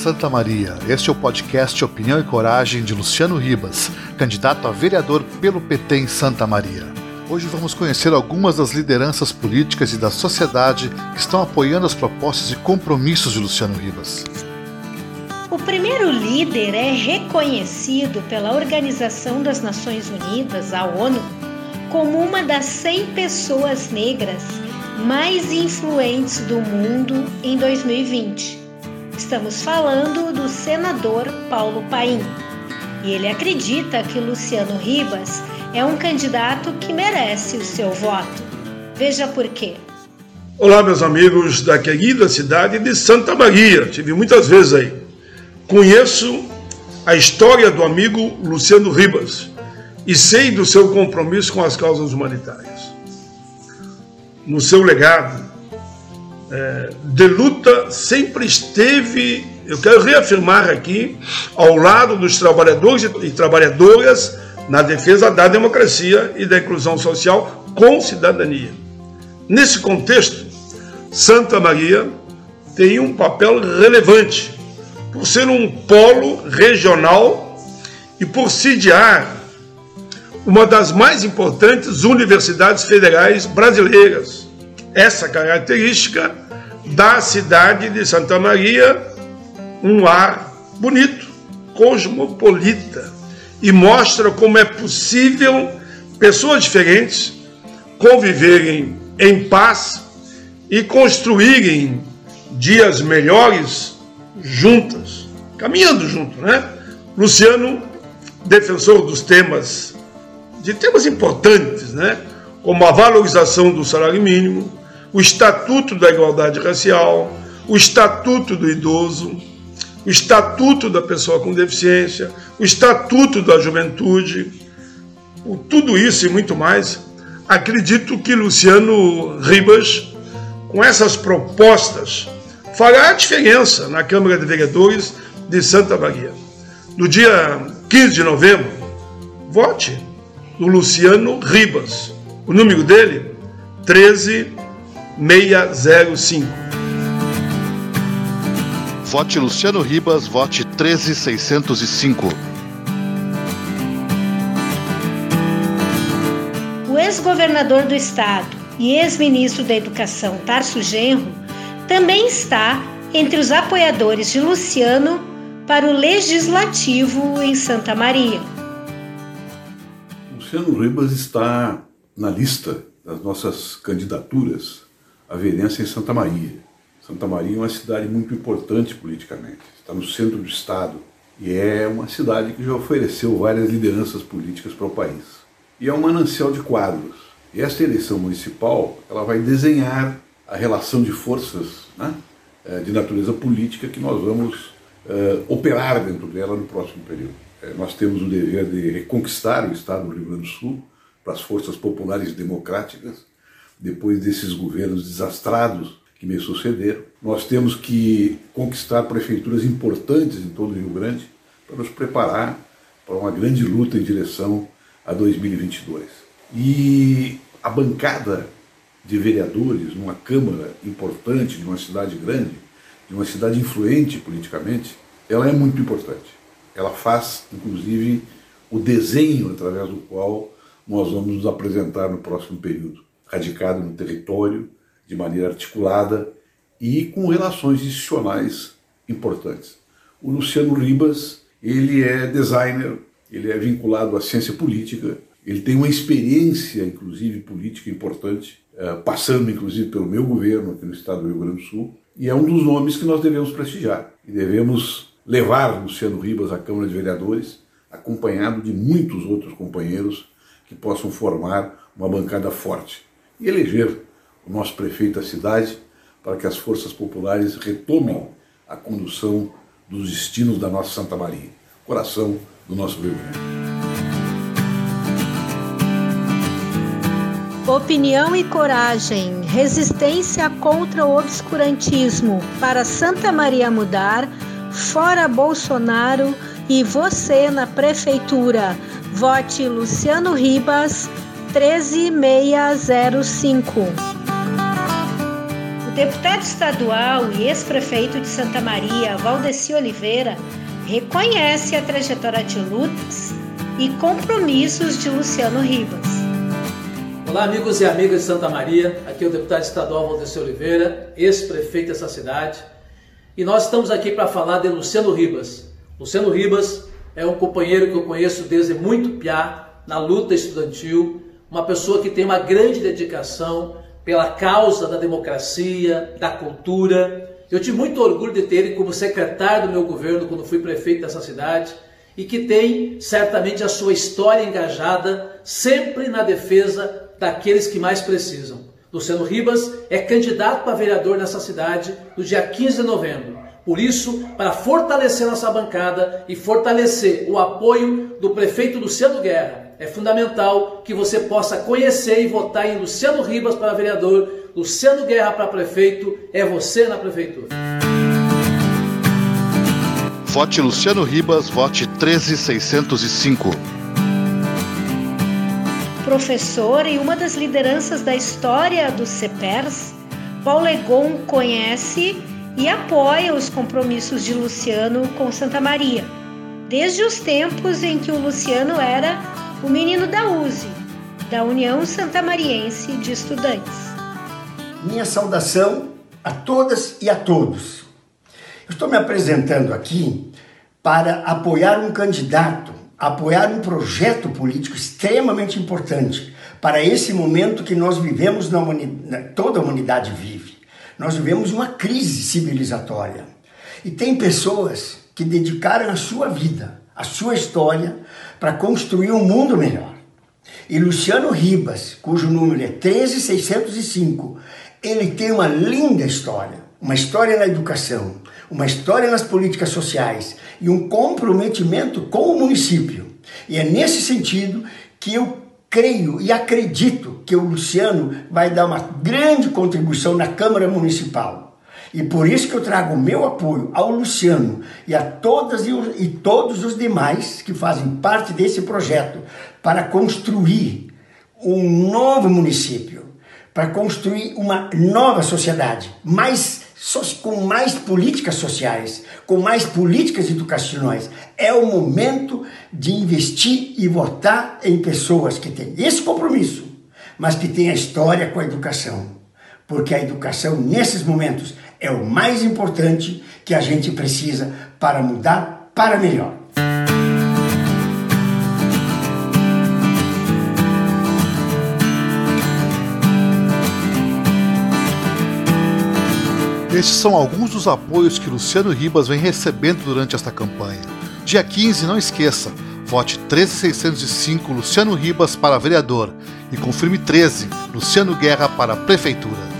Santa Maria. Este é o podcast Opinião e Coragem de Luciano Ribas, candidato a vereador pelo PT em Santa Maria. Hoje vamos conhecer algumas das lideranças políticas e da sociedade que estão apoiando as propostas e compromissos de Luciano Ribas. O primeiro líder é reconhecido pela Organização das Nações Unidas, a ONU, como uma das 100 pessoas negras mais influentes do mundo em 2020. Estamos falando do senador Paulo Paim. E ele acredita que Luciano Ribas é um candidato que merece o seu voto. Veja por quê. Olá, meus amigos da querida cidade de Santa Maria. Tive muitas vezes aí. Conheço a história do amigo Luciano Ribas e sei do seu compromisso com as causas humanitárias. No seu legado de luta, sempre esteve, eu quero reafirmar aqui, ao lado dos trabalhadores e trabalhadoras na defesa da democracia e da inclusão social com cidadania. Nesse contexto, Santa Maria tem um papel relevante por ser um polo regional e por sediar uma das mais importantes universidades federais brasileiras. Essa característica dá à cidade de Santa Maria um ar bonito, cosmopolita, e mostra como é possível pessoas diferentes conviverem em paz e construírem dias melhores juntas, caminhando junto, né? Luciano, defensor dos temas de temas importantes, né? como a valorização do salário mínimo, o Estatuto da Igualdade Racial, o Estatuto do Idoso, o Estatuto da Pessoa com Deficiência, o Estatuto da Juventude, por tudo isso e muito mais, acredito que Luciano Ribas, com essas propostas, fará a diferença na Câmara de Vereadores de Santa Maria. No dia 15 de novembro, vote do Luciano Ribas. O número dele, 13605. Vote Luciano Ribas, vote 13605. O ex-governador do estado e ex-ministro da Educação, Tarso Genro, também está entre os apoiadores de Luciano para o Legislativo em Santa Maria. Luciano Ribas está na lista das nossas candidaturas à vereança em Santa Maria. Santa Maria é uma cidade muito importante politicamente, está no centro do estado e é uma cidade que já ofereceu várias lideranças políticas para o país. E é um manancial de quadros. E esta eleição municipal ela vai desenhar a relação de forças né, eh, de natureza política que nós vamos uh, operar dentro dela no próximo período. É, nós temos o dever de reconquistar o Estado do Rio Grande do Sul para as forças populares democráticas, depois desses governos desastrados que me sucederam. Nós temos que conquistar prefeituras importantes em todo o Rio Grande para nos preparar para uma grande luta em direção a 2022. E a bancada de vereadores numa Câmara importante, de uma cidade grande, de uma cidade influente politicamente, ela é muito importante ela faz, inclusive, o desenho através do qual nós vamos nos apresentar no próximo período, radicado no território, de maneira articulada e com relações institucionais importantes. O Luciano Ribas, ele é designer, ele é vinculado à ciência política, ele tem uma experiência, inclusive, política importante, eh, passando, inclusive, pelo meu governo aqui no estado do Rio Grande do Sul, e é um dos nomes que nós devemos prestigiar e devemos levar Luciano Ribas à Câmara de Vereadores, acompanhado de muitos outros companheiros que possam formar uma bancada forte e eleger o nosso prefeito da cidade para que as forças populares retomem a condução dos destinos da nossa Santa Maria, coração do nosso Rio Grande. Opinião e coragem, resistência contra o obscurantismo para Santa Maria mudar Fora Bolsonaro e você na prefeitura. Vote Luciano Ribas 13605. O deputado estadual e ex-prefeito de Santa Maria, Valdeci Oliveira, reconhece a trajetória de lutas e compromissos de Luciano Ribas. Olá, amigos e amigas de Santa Maria. Aqui é o deputado estadual Valdeci Oliveira, ex-prefeito dessa cidade. E nós estamos aqui para falar de Luciano Ribas. Luciano Ribas é um companheiro que eu conheço desde muito piá na luta estudantil, uma pessoa que tem uma grande dedicação pela causa da democracia, da cultura. Eu tive muito orgulho de ter ele como secretário do meu governo quando fui prefeito dessa cidade e que tem certamente a sua história engajada sempre na defesa daqueles que mais precisam. Luciano Ribas é candidato para vereador nessa cidade no dia 15 de novembro. Por isso, para fortalecer nossa bancada e fortalecer o apoio do prefeito Luciano Guerra, é fundamental que você possa conhecer e votar em Luciano Ribas para vereador, Luciano Guerra para prefeito, é você na prefeitura. Vote Luciano Ribas, vote 13605 professor e uma das lideranças da história do CEPERS, Paulo Egon conhece e apoia os compromissos de Luciano com Santa Maria, desde os tempos em que o Luciano era o menino da USE, da União Santamariense de Estudantes. Minha saudação a todas e a todos. Eu estou me apresentando aqui para apoiar um candidato apoiar um projeto político extremamente importante para esse momento que nós vivemos, na toda a humanidade vive. Nós vivemos uma crise civilizatória. E tem pessoas que dedicaram a sua vida, a sua história, para construir um mundo melhor. E Luciano Ribas, cujo número é 13605, ele tem uma linda história, uma história na educação, uma história nas políticas sociais e um comprometimento com o município. E é nesse sentido que eu creio e acredito que o Luciano vai dar uma grande contribuição na Câmara Municipal. E por isso que eu trago o meu apoio ao Luciano e a todas e todos os demais que fazem parte desse projeto para construir um novo município, para construir uma nova sociedade mais com mais políticas sociais, com mais políticas educacionais. É o momento de investir e votar em pessoas que têm esse compromisso, mas que têm a história com a educação. Porque a educação, nesses momentos, é o mais importante que a gente precisa para mudar para melhor. Estes são alguns dos apoios que Luciano Ribas vem recebendo durante esta campanha. Dia 15, não esqueça, vote 13605 Luciano Ribas para vereador e confirme 13 Luciano Guerra para prefeitura.